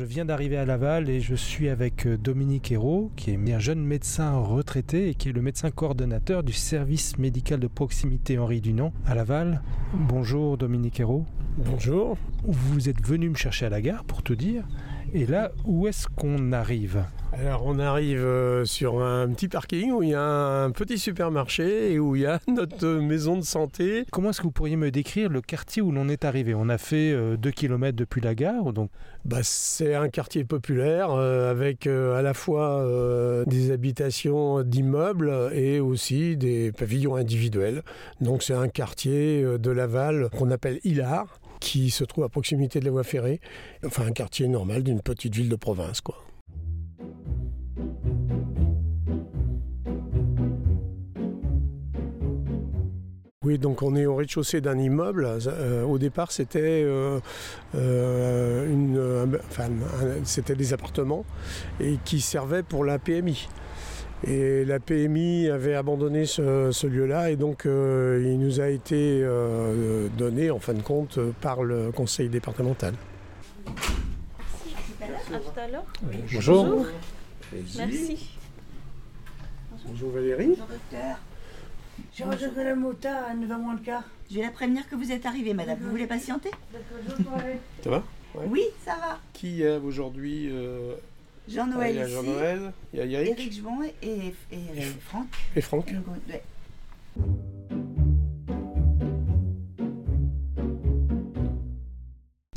Je viens d'arriver à Laval et je suis avec euh, Dominique Hérault, qui est un jeune médecin retraité et qui est le médecin coordonnateur du service médical de proximité Henri Dunant à Laval. Bonjour Dominique Hérault. Bonjour. Vous êtes venu me chercher à la gare pour tout dire. Et là, où est-ce qu'on arrive Alors on arrive euh, sur un petit parking où il y a un petit supermarché et où il y a notre maison de santé. Comment est-ce que vous pourriez me décrire le quartier où l'on est arrivé? On a fait 2 km depuis la gare, donc Bah, c'est un quartier populaire euh, avec euh, à la fois euh, des habitations d'immeubles et aussi des pavillons individuels. Donc c'est un quartier euh, de Laval qu'on appelle Hilar qui se trouve à proximité de la voie ferrée. Enfin un quartier normal d'une petite ville de province quoi. Oui, donc on est au rez-de-chaussée d'un immeuble. Euh, au départ, c'était euh, euh, c'était des appartements et qui servaient pour la PMI. Et la PMI avait abandonné ce, ce lieu-là et donc euh, il nous a été euh, donné en fin de compte par le conseil départemental. À l'heure. bonjour. Merci. Bonjour Valérie. Bonjour docteur. J'ai rejoint la mota à 9h moins le quart. Je vais la prévenir que vous êtes arrivée, madame. Vous voulez patienter? Ça va Ouais. Oui, ça va. Qui a aujourd'hui euh, Jean-Noël Il y a ici. Jean-Noël, il y a Yannick Éric Jebon et, et, et Franck. et Franck. Ouais.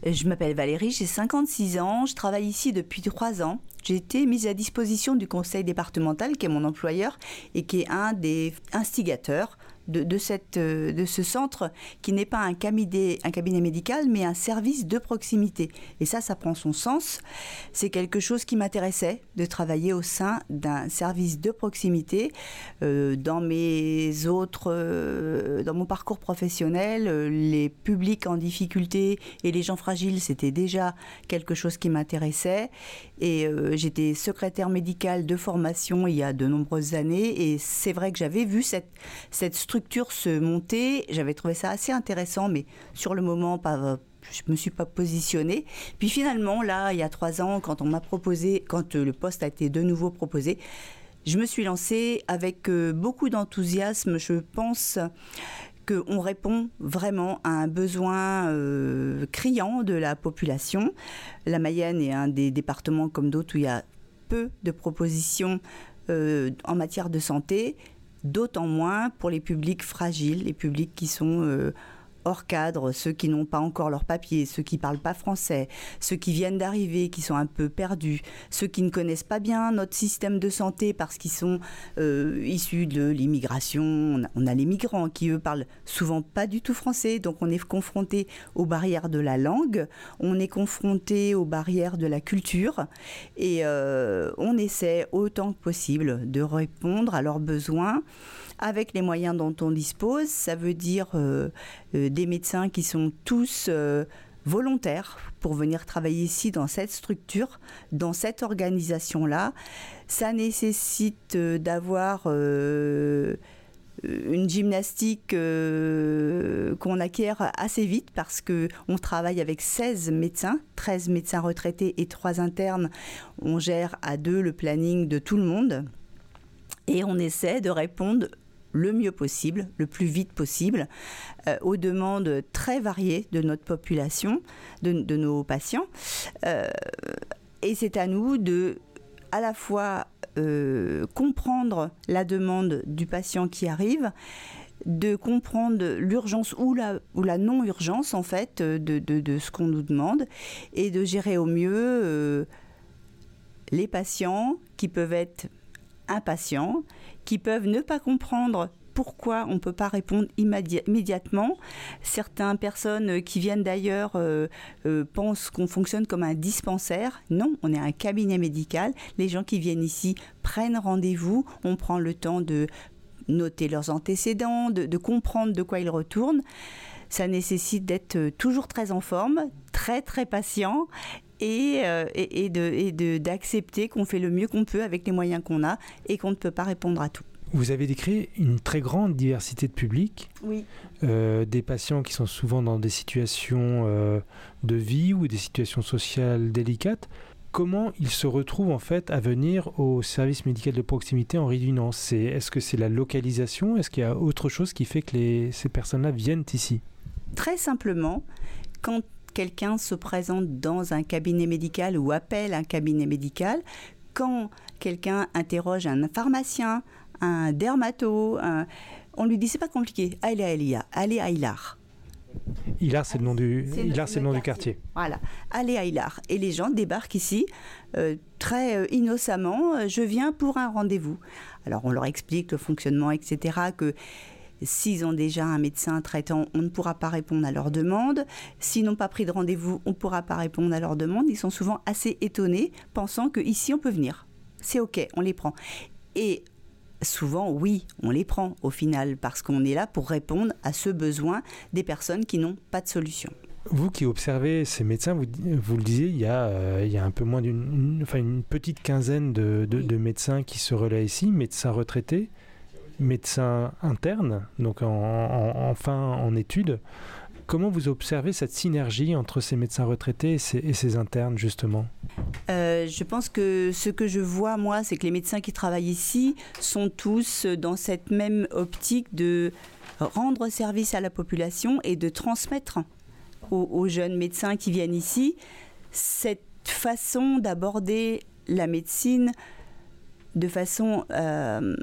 Je m'appelle Valérie, j'ai 56 ans, je travaille ici depuis 3 ans. J'ai été mise à disposition du conseil départemental, qui est mon employeur et qui est un des instigateurs de, cette, euh, de ce centre, qui n'est pas un cabinet, un cabinet médical, mais un service de proximité. Et ça, ça prend son sens. C'est quelque chose qui m'intéressait, de travailler au sein d'un service de proximité. Euh, dans mes autres, euh, dans mon parcours professionnel, les publics en difficulté et les gens fragiles, c'était déjà quelque chose qui m'intéressait. Et j'étais secrétaire médicale de formation il y a de nombreuses années. Et c'est vrai que j'avais vu cette, cette structure se monter. J'avais trouvé ça assez intéressant, mais sur le moment, pas je me suis pas positionnée. Puis finalement, là, il y a trois ans, quand on m'a proposé, quand euh, le poste a été de nouveau proposé, je me suis lancée avec euh, beaucoup d'enthousiasme. Je pense qu'on répond vraiment à un besoin euh, criant de la population. La Mayenne est un des départements comme d'autres où il y a peu de propositions en matière de santé, d'autant moins pour les publics fragiles, les publics qui sont euh, hors cadre, ceux qui n'ont pas encore leur papier, ceux qui parlent pas français, ceux qui viennent d'arriver, qui sont un peu perdus, ceux qui ne connaissent pas bien notre système de santé parce qu'ils sont euh, issus de l'immigration. On a, les migrants qui, eux, parlent souvent pas du tout français, donc on est confronté aux barrières de la langue, on est confronté aux barrières de la culture, et euh, on essaie autant que possible de répondre à leurs besoins avec les moyens dont on dispose. Ça veut dire euh, euh, des médecins qui sont tous euh, volontaires pour venir travailler ici dans cette structure, dans cette organisation-là. Ça nécessite d'avoir une gymnastique qu'on acquiert assez vite parce que on travaille avec 16 médecins, 13 médecins retraités et 3 internes. On gère à deux le planning de tout le monde et on essaie de répondre le mieux possible, le plus vite possible, euh, aux demandes très variées de notre population, de, nos patients. Euh, et c'est à nous de à la fois euh, comprendre la demande du patient qui arrive, de comprendre l'urgence ou la, non-urgence en fait de, de- ce qu'on nous demande et de gérer au mieux les patients qui peuvent être impatients, qui peuvent ne pas comprendre pourquoi on ne peut pas répondre immédiatement. Certaines personnes qui viennent d'ailleurs euh, euh, pensent qu'on fonctionne comme un dispensaire. Non, on est un cabinet médical. Les gens qui viennent ici prennent rendez-vous. On prend le temps de noter leurs antécédents, de, comprendre de quoi ils retournent. Ça nécessite d'être euh, toujours très en forme, très très patient et, et d'accepter qu'on fait le mieux qu'on peut avec les moyens qu'on a et qu'on ne peut pas répondre à tout. Vous avez décrit une très grande diversité de publics, oui. Euh, des patients qui sont souvent dans des situations euh, de vie ou des situations sociales délicates. Comment ils se retrouvent en fait à venir au service médical de proximité en Dunant Est-ce que c'est la localisation? Est-ce qu'il y a autre chose qui fait que ces personnes-là viennent ici? Très simplement, quand quelqu'un se présente dans un cabinet médical ou appelle un cabinet médical, quand quelqu'un interroge un pharmacien, un dermato, on lui dit c'est pas compliqué, allez à Elia, allez à Hilar. Hilar, c'est le nom du, c'est le, nom du quartier. Voilà, allez à Hilar. Et les gens débarquent ici euh, très euh, innocemment. Euh, je viens pour un rendez-vous. Alors on leur explique le fonctionnement, etc. Que S'ils ont déjà un médecin traitant, on ne pourra pas répondre à leur demande. S'ils n'ont pas pris de rendez-vous, on ne pourra pas répondre à leur demande. Ils sont souvent assez étonnés, pensant qu'ici on peut venir. C'est OK, on les prend. Et souvent, oui, on les prend au final, parce qu'on est là pour répondre à ce besoin des personnes qui n'ont pas de solution. Vous qui observez ces médecins, vous, vous le disiez, il y, a, euh, il y a un peu moins d'une enfin une petite quinzaine de, de, médecins qui se relaient ici, médecins retraités, médecins internes, donc en, en, enfin en études. Comment vous observez cette synergie entre ces médecins retraités et ces, internes, justement? Euh, Je pense que ce que je vois, moi, c'est que les médecins qui travaillent ici sont tous dans cette même optique de rendre service à la population et de transmettre aux, jeunes médecins qui viennent ici cette façon d'aborder la médecine de façon euh,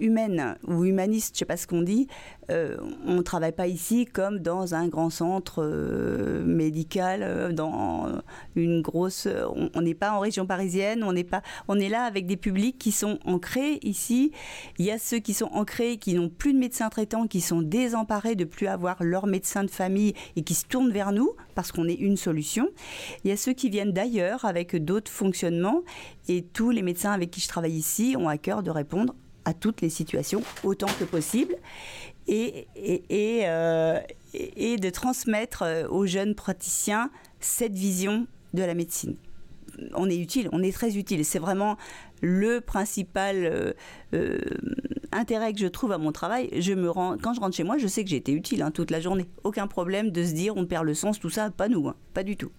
humaine ou humaniste, je ne sais pas ce qu'on dit, euh, on ne travaille pas ici comme dans un grand centre euh, médical, euh, dans une grosse. On n'est pas en région parisienne, on n'est pas. On est là avec des publics qui sont ancrés ici. Il y a ceux qui sont ancrés, qui n'ont plus de médecin traitant, qui sont désemparés de plus avoir leur médecin de famille et qui se tournent vers nous parce qu'on est une solution. Il y a ceux qui viennent d'ailleurs avec d'autres fonctionnements et tous les médecins avec qui je travaille ici ont à cœur de répondre à toutes les situations autant que possible et, euh, de transmettre euh, aux jeunes praticiens cette vision de la médecine. On est utile, on est très utile. C'est vraiment le principal euh, intérêt que je trouve à mon travail. Je me rends, quand je rentre chez moi, je sais que j'ai été utile hein, toute la journée. Aucun problème de se dire on perd le sens, tout ça, pas nous, hein, pas du tout.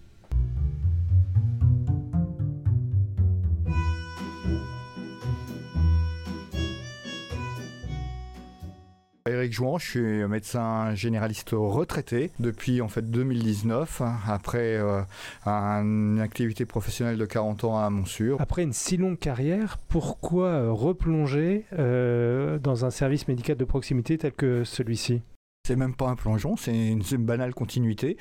Eric Jouan, je suis médecin généraliste retraité depuis en fait 2019, après euh, une activité professionnelle de 40 ans à Montsur. Après une si longue carrière, pourquoi euh, replonger euh, dans un service médical de proximité tel que celui-ci? C'est même pas un plongeon, c'est une, banale continuité.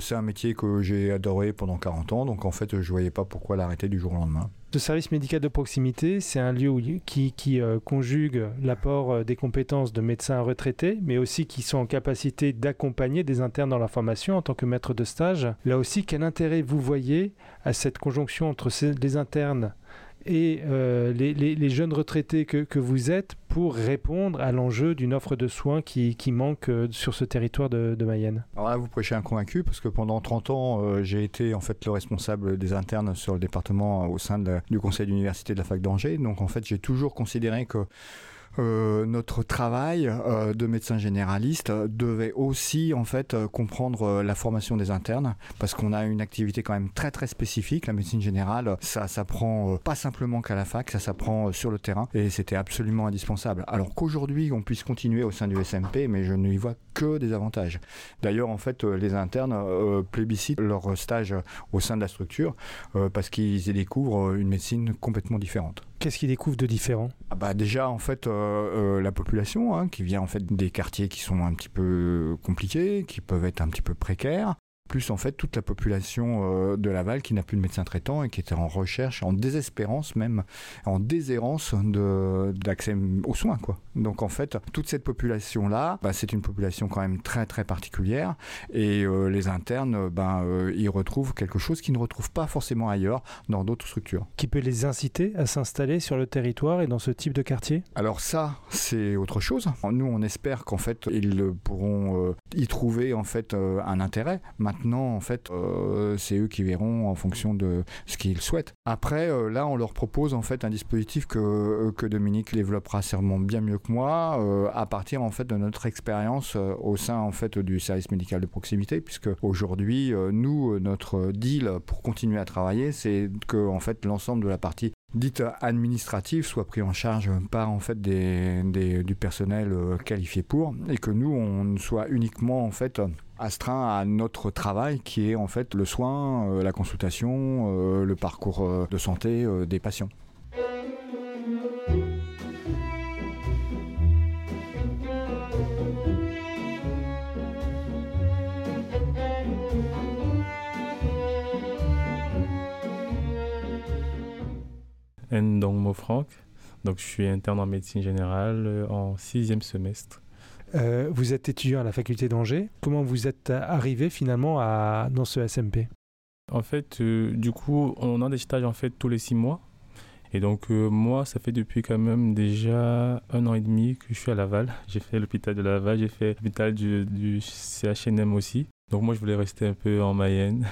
c'est un métier que j'ai adoré pendant 40 ans, donc en fait je voyais pas pourquoi l'arrêter du jour au lendemain. Ce service médical de proximité, c'est un lieu qui, euh, conjugue l'apport euh, des compétences de médecins retraités, mais aussi qui sont en capacité d'accompagner des internes dans la formation en tant que maître de stage. Là aussi, quel intérêt vous voyez à cette conjonction entre les internes et euh, les, jeunes retraités que, vous êtes pour répondre à l'enjeu d'une offre de soins qui, manque euh, sur ce territoire de, Mayenne Alors là, vous prêchez un convaincu parce que pendant 30 ans, euh, j'ai été en fait le responsable des internes sur le département au sein du conseil d'université de la fac d'Angers. Donc en fait, j'ai toujours considéré que notre travail euh, de médecin généraliste devait aussi en fait euh, comprendre la formation des internes parce qu'on a une activité quand même très très spécifique. La médecine générale, ça s'apprend pas simplement qu'à la fac, ça s'apprend sur le terrain et c'était absolument indispensable. Alors qu'aujourd'hui on puisse continuer au sein du SMP, mais je ne y vois que des avantages. D'ailleurs, en fait, les internes plébiscitent leur stage au sein de la structure parce qu'ils y découvrent une médecine complètement différente. Qu'est-ce qu'ils découvrent de différent? Ah bah Déjà, en fait, euh, euh, la population hein, qui vient en fait des quartiers qui sont un petit peu compliqués, qui peuvent être un petit peu précaires. plus en fait toute la population de Laval qui n'a plus de médecin traitant et qui était en recherche, en désespérance même, en déshérence d'accès aux soins. Quoi. Donc en fait, toute cette population-là, bah, c'est une population quand même très très particulière et les internes, ben, ils retrouvent quelque chose qu'ils ne retrouvent pas forcément ailleurs dans d'autres structures. Qui peut les inciter à s'installer sur le territoire et dans ce type de quartier? Alors ça, c'est autre chose. Nous, on espère qu'en fait, ils pourront euh, y trouver en fait euh, un intérêt. Maintenant, en fait, euh, c'est eux qui verront en fonction de ce qu'ils souhaitent. Après, là, on leur propose en fait un dispositif que, que Dominique développera sûrement bien mieux moi, à partir en fait de notre expérience au sein en fait du service médical de proximité, puisque aujourd'hui, nous, notre deal pour continuer à travailler, c'est que en fait l'ensemble de la partie dite administrative soit pris en charge par en fait des, du personnel euh, qualifié pour et que nous on soit uniquement en fait astreint à notre travail qui est en fait le soin, euh, la consultation, euh, le parcours de santé des patients. Franck. Donc, je suis interne en médecine générale euh, en sixième semestre. Euh, vous êtes étudiant à la faculté d'Angers. Comment vous êtes arrivé finalement à, dans ce SMP En fait, euh, du coup, on a des stages en fait tous les six mois. Et donc moi, ça fait depuis quand même déjà un an et demi que je suis à Laval. J'ai fait l'hôpital de Laval, j'ai fait l'hôpital du, du CHNM aussi. Donc moi, je voulais rester un peu en Mayenne.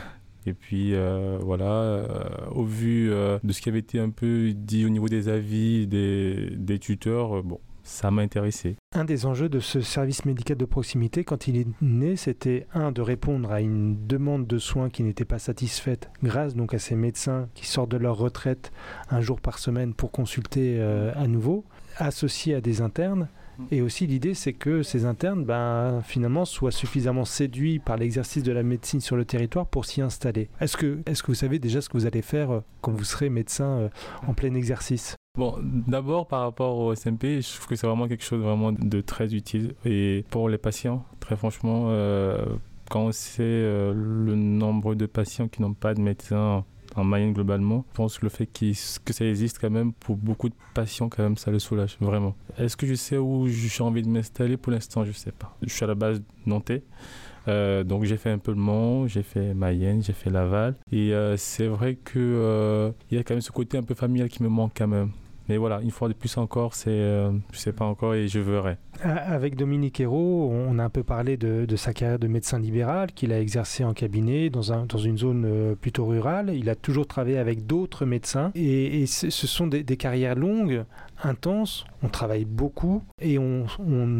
Et puis euh, voilà, euh, au vu euh, de ce qui avait été un peu dit au niveau des avis des, des tuteurs, bon, ça m'a intéressé. Un des enjeux de ce service médical de proximité, quand il est né, c'était un de répondre à une demande de soins qui n'était pas satisfaite, grâce donc à ces médecins qui sortent de leur retraite un jour par semaine pour consulter à nouveau, associés à des internes. Et aussi l'idée, c'est que ces internes, ben, finalement, soient suffisamment séduits par l'exercice de la médecine sur le territoire pour s'y installer. Est-ce que, est que vous savez déjà ce que vous allez faire euh, quand vous serez médecin euh, en plein exercice? Bon, d'abord par rapport au SMP, je trouve que c'est vraiment quelque chose vraiment de très utile. Et pour les patients, très franchement, euh, quand on sait le nombre de patients qui n'ont pas de médecin en Mayenne globalement. Je pense que le fait que ça existe quand même pour beaucoup de patients, quand même, ça le soulage vraiment. Est-ce que je sais où j'ai envie de m'installer? Pour l'instant, je ne sais pas. Je suis à la base nantais. Euh, donc j'ai fait un peu le Mans, j'ai fait Mayenne, j'ai fait Laval. Et euh, c'est vrai qu'il euh, y a quand même ce côté un peu familial qui me manque quand même. Mais voilà, une fois de plus encore, c'est, euh, je sais pas encore et je verrai. Avec Dominique Hérault, on a un peu parlé de, sa carrière de médecin libéral qu'il a exercé en cabinet dans, un, dans une zone euh, plutôt rurale. Il a toujours travaillé avec d'autres médecins et, ce sont des, des, carrières longues intense, on travaille beaucoup et on,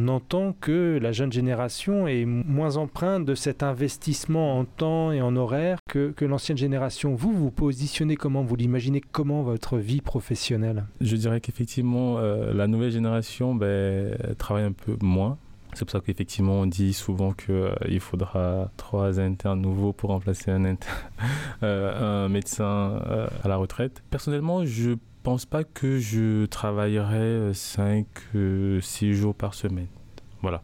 entend que la jeune génération est moins empreinte de cet investissement en temps et en horaire que, l'ancienne génération. Vous, vous positionnez comment? Vous l'imaginez comment votre vie professionnelle? Je dirais qu'effectivement, euh, la nouvelle génération ben, travaille un peu moins. C'est pour ça qu'effectivement, on dit souvent qu'il euh, faudra trois internes nouveaux pour remplacer un, euh, un médecin à la retraite. Personnellement, je pense pas que je travaillerai 5, euh, 6 euh, jours par semaine? Voilà.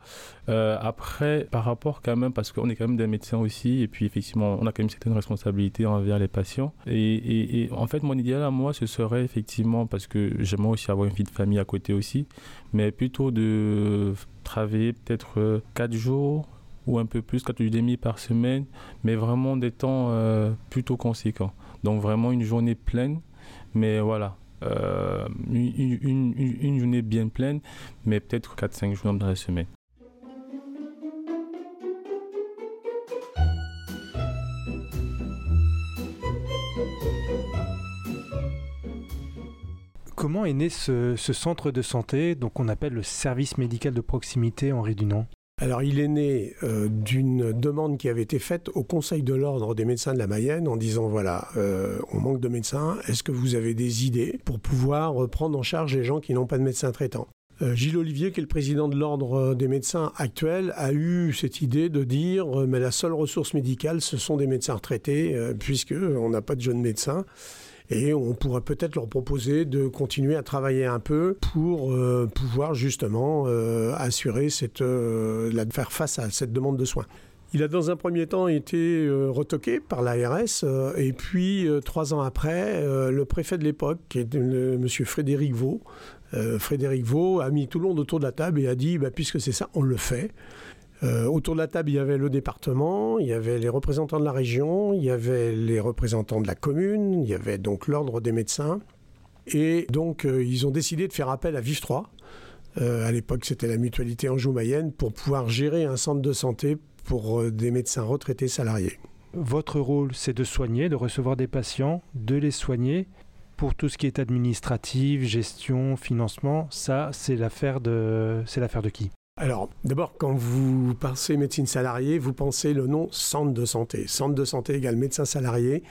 Euh, après, par rapport quand même, parce qu'on est quand même des médecins aussi, et puis effectivement, on a quand même certaines responsabilités envers les patients. Et, en fait, mon idéal à moi, ce serait effectivement, parce que j'aimerais aussi avoir une vie de famille à côté aussi, mais plutôt de travailler peut-être 4 jours ou un peu plus, 4 jours et demi par semaine, mais vraiment des temps plutôt conséquents. Donc vraiment une journée pleine, mais voilà, euh, une, journée bien pleine, mais peut-être 4-5 jours dans la semaine. Comment est né ce, ce centre de santé, donc on appelle le service médical de proximité Henri Dunant alors il est né euh, d'une demande qui avait été faite au Conseil de l'ordre des médecins de la Mayenne en disant voilà, euh, on manque de médecins, est-ce que vous avez des idées pour pouvoir prendre en charge les gens qui n'ont pas de médecin traitant? Euh, Gilles Olivier, qui est le président de l'ordre des médecins actuel, a eu cette idée de dire mais la seule ressource médicale, ce sont des médecins retraités, puisqu'on n'a pas de jeunes médecins et on pourrait peut-être leur proposer de continuer à travailler un peu pour euh, pouvoir justement euh, assurer cette, euh, faire face à cette demande de soins. il a dans un premier temps été retoqué par l'ARS et puis trois ans après, le préfet de l'époque, qui est M. Frédéric Vaux, Frédéric Vaux a mis tout le monde autour de la table et a dit bah, puisque c'est ça, on le fait. Euh, autour de la table, il y avait le département, il y avait les représentants de la région, il y avait les représentants de la commune, il y avait donc l'ordre des médecins. Et donc, euh, ils ont décidé de faire appel à Vive 3. Euh, à l'époque, c'était la mutualité Anjou-Mayenne pour pouvoir gérer un centre de santé pour des médecins retraités salariés. Votre rôle, c'est de soigner, de recevoir des patients, de les soigner. Pour tout ce qui est administratif, gestion, financement, ça, c'est l'affaire de, c'est l'affaire de qui? Alors, d'abord, quand vous pensez médecine salariée, vous pensez le nom centre de santé. Centre de santé égale médecin salarié,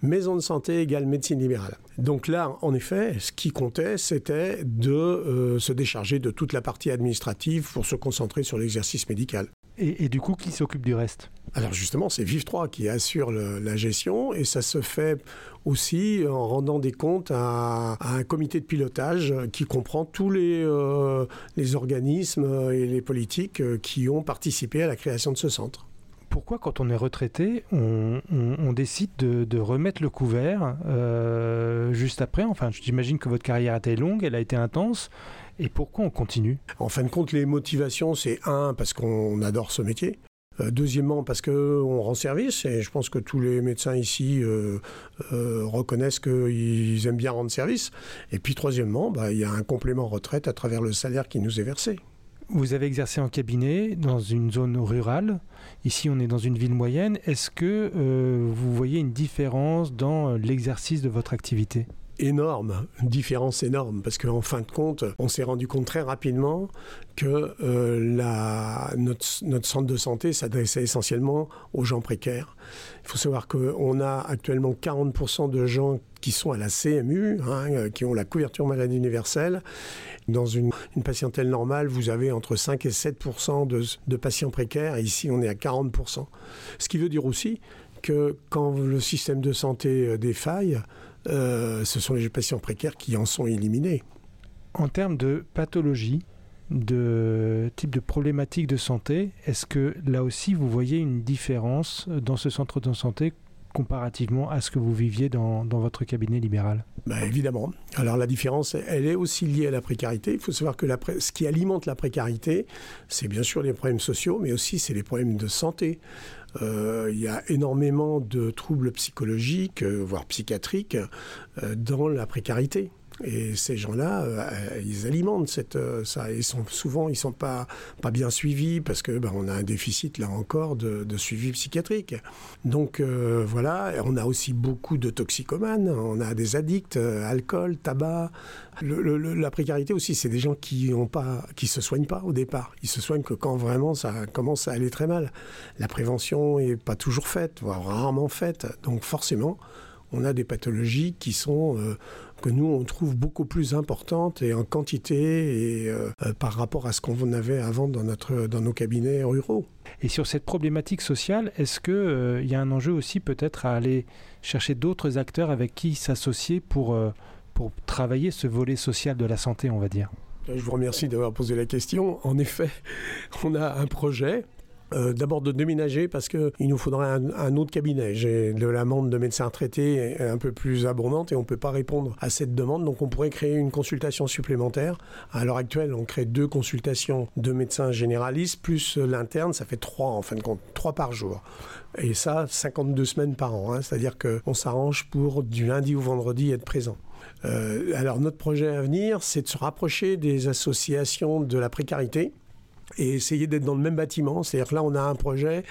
maison de santé égale médecine libérale. Donc là, en effet, ce qui comptait, c'était de euh, se décharger de toute la partie administrative pour se concentrer sur l'exercice médical. Et, du coup, qui s'occupe du reste? Alors justement, c'est Vive 3 qui assure la gestion et ça se fait aussi en rendant des comptes à, un comité de pilotage qui comprend tous les, euh, les organismes et les politiques qui ont participé à la création de ce centre. Pourquoi quand on est retraité, on, décide de, remettre le couvert euh, juste après? Enfin, j'imagine que votre carrière a été longue, elle a été intense. Et pourquoi on continue? En fin de compte, les motivations, c'est un, parce qu'on adore ce métier. Euh, deuxièmement, parce qu'on rend service, et je pense que tous les médecins ici euh, euh, reconnaissent qu'ils aiment bien rendre service. Et puis troisièmement, bah, il y a un complément retraite à travers le salaire qui nous est versé. Vous avez exercé en cabinet dans une zone rurale. Ici, on est dans une ville moyenne. Est-ce que vous voyez une différence dans l'exercice de votre activité? Énorme, une différence énorme, parce qu'en fin de compte, on s'est rendu compte très rapidement que euh, la, notre, centre de santé s'adressait essentiellement aux gens précaires. Il faut savoir qu'on a actuellement 40% de gens qui sont à la CMU, hein, euh, qui ont la couverture maladie universelle. Dans une, patientèle normale, vous avez entre 5 et 7% de, de patients précaires, et ici on est à 40%. Ce qui veut dire aussi que quand le système de santé euh, défaille, euh, ce sont les patients précaires qui en sont éliminés. En termes de pathologie, de type de problématique de santé, est-ce que là aussi vous voyez une différence dans ce centre de santé comparativement à ce que vous viviez dans, votre cabinet libéral? Bah, Évidemment. Alors la différence, elle est aussi liée à la précarité. Il faut savoir que ce qui alimente la précarité, c'est bien sûr les problèmes sociaux, mais aussi c'est les problèmes de santé. Euh, il y a énormément de troubles psychologiques, euh, voire psychiatriques, euh, dans la précarité. Et ces gens-là, euh, ils alimentent cette, euh, ça. Ils sont souvent, ils sont pas pas bien suivis parce que ben, on a un déficit là encore de, suivi psychiatrique. Donc euh, voilà, on a aussi beaucoup de toxicomanes, on a des addicts, alcool, tabac. la précarité aussi, c'est des gens qui ont pas, qui se soignent pas au départ. Ils se soignent que quand vraiment ça commence à aller très mal. La prévention est pas toujours faite, voire rarement faite. Donc forcément, on a des pathologies qui sont que nous, on trouve beaucoup plus importante et en quantité et euh, euh, par rapport à ce qu'on avait avant dans, notre, dans nos cabinets ruraux. Et sur cette problématique sociale, est-ce qu'il euh, y a un enjeu aussi peut-être à aller chercher d'autres acteurs avec qui s'associer pour, pour travailler ce volet social de la santé, on va dire? Je vous remercie d'avoir posé la question. En effet, on a un projet euh, d'abord de déménager parce qu'il nous faudrait un, autre cabinet. J'ai de l'amende de médecins traités un peu plus abondante et on ne peut pas répondre à cette demande. Donc on pourrait créer une consultation supplémentaire. À l'heure actuelle, on crée deux consultations de médecins généralistes plus l'interne. Ça fait trois en fin de compte, trois par jour. Et ça, 52 semaines par an. Hein. C'est-à-dire qu'on s'arrange pour du lundi au vendredi être présent. Euh, alors notre projet à venir, c'est de se rapprocher des associations de la précarité et essayer d'être dans le même bâtiment. C'est-à-dire que là, on a un projet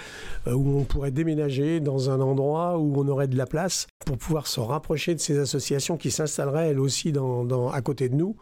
euh, où on pourrait déménager dans un endroit où on aurait de la place pour pouvoir se rapprocher de ces associations qui s'installeraient elles aussi dans, à côté de nous,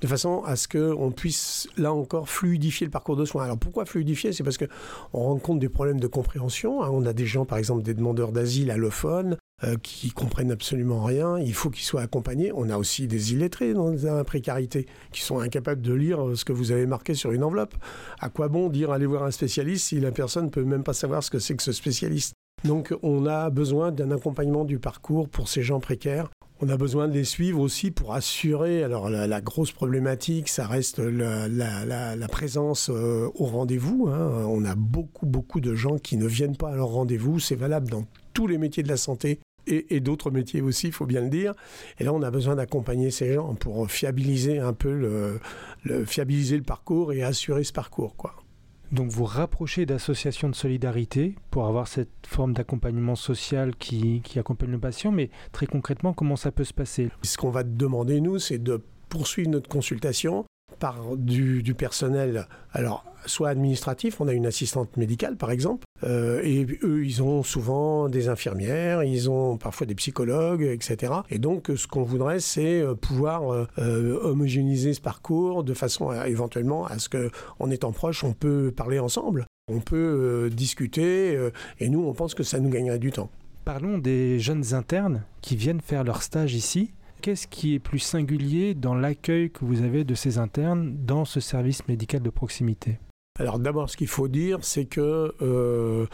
de façon à ce qu'on puisse, là encore, fluidifier le parcours de soins. Alors pourquoi fluidifier? C'est parce qu'on rencontre des problèmes de compréhension. Hein. On a des gens, par exemple, des demandeurs d'asile allophones, euh, qui comprennent absolument rien. Il faut qu'ils soient accompagnés. On a aussi des illettrés dans la précarité qui sont incapables de lire euh, ce que vous avez marqué sur une enveloppe. À quoi bon dire aller voir un spécialiste si la personne ne peut même pas savoir ce que c'est que ce spécialiste? Donc on a besoin d'un accompagnement du parcours pour ces gens précaires. On a besoin de les suivre aussi pour assurer. Alors la, grosse problématique, ça reste la, présence euh, au rendez-vous. Hein. On a beaucoup beaucoup de gens qui ne viennent pas à leur rendez-vous. C'est valable dans tous les métiers de la santé et, d'autres métiers aussi, il faut bien le dire. Et là, on a besoin d'accompagner ces gens pour fiabiliser un peu le, fiabiliser le parcours et assurer ce parcours, quoi. Donc vous rapprochez d'associations de solidarité pour avoir cette forme d'accompagnement social qui, qui accompagne le patient, mais très concrètement, comment ça peut se passer? Ce qu'on va demander, nous, c'est de poursuivre notre consultation par du, personnel, alors soit administratif, on a une assistante médicale par exemple, euh, et eux ils ont souvent des infirmières, ils ont parfois des psychologues, etc. Et donc ce qu'on voudrait c'est euh, pouvoir euh, homogénéiser ce parcours de façon à, éventuellement à ce qu'en étant proche on peut parler ensemble, on peut discuter, et nous on pense que ça nous gagnerait du temps. Parlons des jeunes internes qui viennent faire leur stage ici qu'est-ce qui est plus singulier dans l'accueil que vous avez de ces internes dans ce service médical de proximité? Alors d'abord, ce qu'il faut dire, c'est que euh,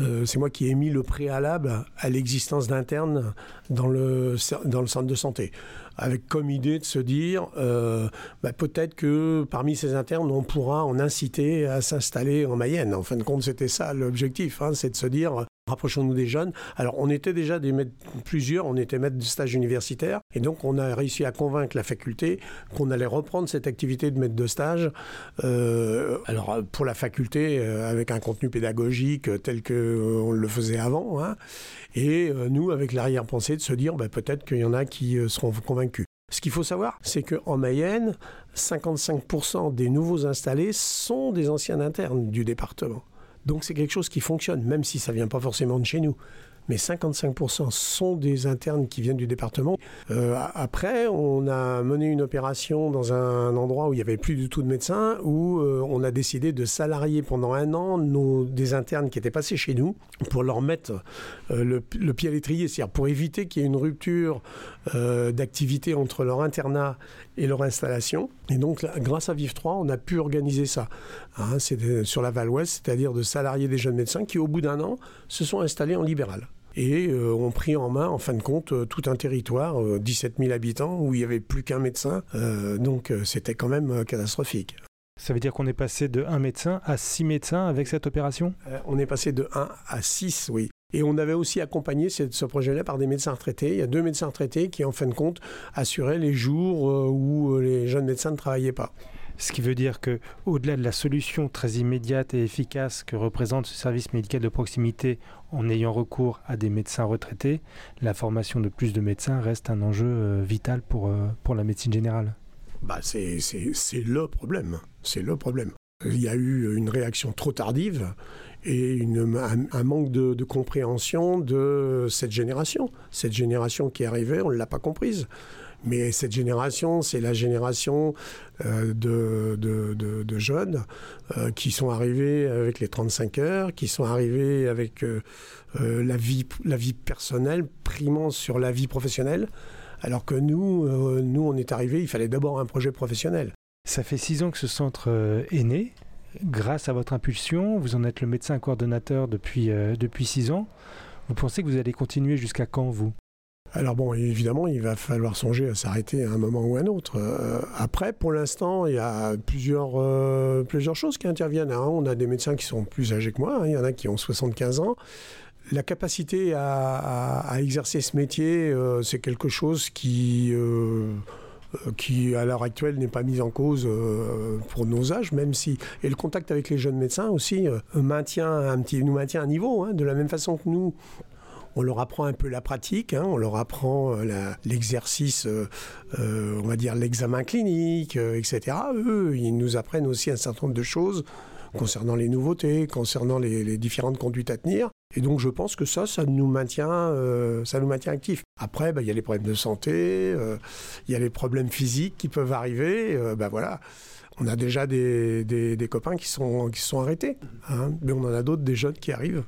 euh, c'est moi qui ai mis le préalable à l'existence d'internes dans le, centre de santé, avec comme idée de se dire, euh, bah, peut-être que parmi ces internes, on pourra en inciter à s'installer en Mayenne. En fin de compte, c'était ça l'objectif, hein, c'est de se dire, rapprochons-nous des jeunes. Alors, on était déjà des maîtres, plusieurs, on était maîtres de stage universitaire, et donc on a réussi à convaincre la faculté qu'on allait reprendre cette activité de maître de stage. Euh, alors, pour la faculté, euh, avec un contenu pédagogique tel que euh, le faisait avant, hein, et nous, avec l'arrière-pensée de se dire, bah, peut-être qu'il y en a qui seront convaincus. Ce qu'il faut savoir, c'est qu'en Mayenne, 55% des nouveaux installés sont des anciens internes du département. Donc c'est quelque chose qui fonctionne, même si ça ne vient pas forcément de chez nous mais 55% sont des internes qui viennent du département. Euh, après, on a mené une opération dans un endroit où il n'y avait plus du tout de médecins, où euh, on a décidé de salarier pendant un an nos, des internes qui étaient passés chez nous pour leur mettre euh, le, pied à l'étrier, c'est-à-dire pour éviter qu'il y ait une rupture d'activité entre leur internat et leur installation. Et donc, grâce à Vive 3, on a pu organiser ça. Hein, c'est sur la Val-Ouest, c'est-à-dire de salarier des jeunes médecins qui, au bout d'un an, se sont installés en libéral et euh, ont pris en main, en fin de compte, euh, tout un territoire, 17 euh, 000 habitants, où il n'y avait plus qu'un médecin. donc c'était quand même catastrophique. Ça veut dire qu'on est passé de 1 médecin à 6 médecins avec cette opération? On est passé de 1 à 6, oui. Et on avait aussi accompagné ce, projet-là par des médecins retraités. Il y a deux médecins retraités qui, en fin de compte, assuraient les jours où les jeunes médecins ne travaillaient pas. Ce qui veut dire que, au-delà de la solution très immédiate et efficace que représente ce service médical de proximité en ayant recours à des médecins retraités, la formation de plus de médecins reste un enjeu euh, vital pour, euh, pour la médecine générale. Bah c'est le problème. C'est le problème. Il y a eu une réaction trop tardive et un, manque de, de, compréhension de cette génération. Cette génération qui est arrivée, on ne l'a pas comprise. Mais cette génération, c'est la génération euh, de, jeunes euh, qui sont arrivés avec les 35 heures, qui sont arrivés avec euh, la, vie, la vie personnelle primant sur la vie professionnelle, alors que nous, nous, on est arrivés, il fallait d'abord un projet professionnel. Ça fait six ans que ce centre est né. Grâce à votre impulsion, vous en êtes le médecin coordonnateur depuis, depuis six ans. Vous pensez que vous allez continuer jusqu'à quand, vous? Alors bon, évidemment, il va falloir songer à s'arrêter à un moment ou à un autre. Euh, après, pour l'instant, il y a plusieurs, euh, plusieurs choses qui interviennent. Hein. On a des médecins qui sont plus âgés que moi, hein. il y en a qui ont 75 ans. La capacité à, exercer ce métier, euh, c'est quelque chose qui à l'heure actuelle n'est pas mise en cause pour nos âges, même si et le contact avec les jeunes médecins aussi maintient un petit, nous maintient un niveau, hein. de la même façon que nous on leur apprend un peu la pratique, hein, on leur apprend euh, l'exercice, euh, euh, on va dire l'examen clinique, etc. Eux, ils nous apprennent aussi un certain nombre de choses concernant les nouveautés, concernant les, différentes conduites à tenir. Et donc je pense que ça, ça nous maintient, ça nous maintient actifs. Après, bah, il y a les problèmes de santé, il y a les problèmes physiques qui peuvent arriver. bah voilà, on a déjà des, copains qui sont qui sont arrêtés, hein. mais on en a d'autres, des jeunes qui arrivent.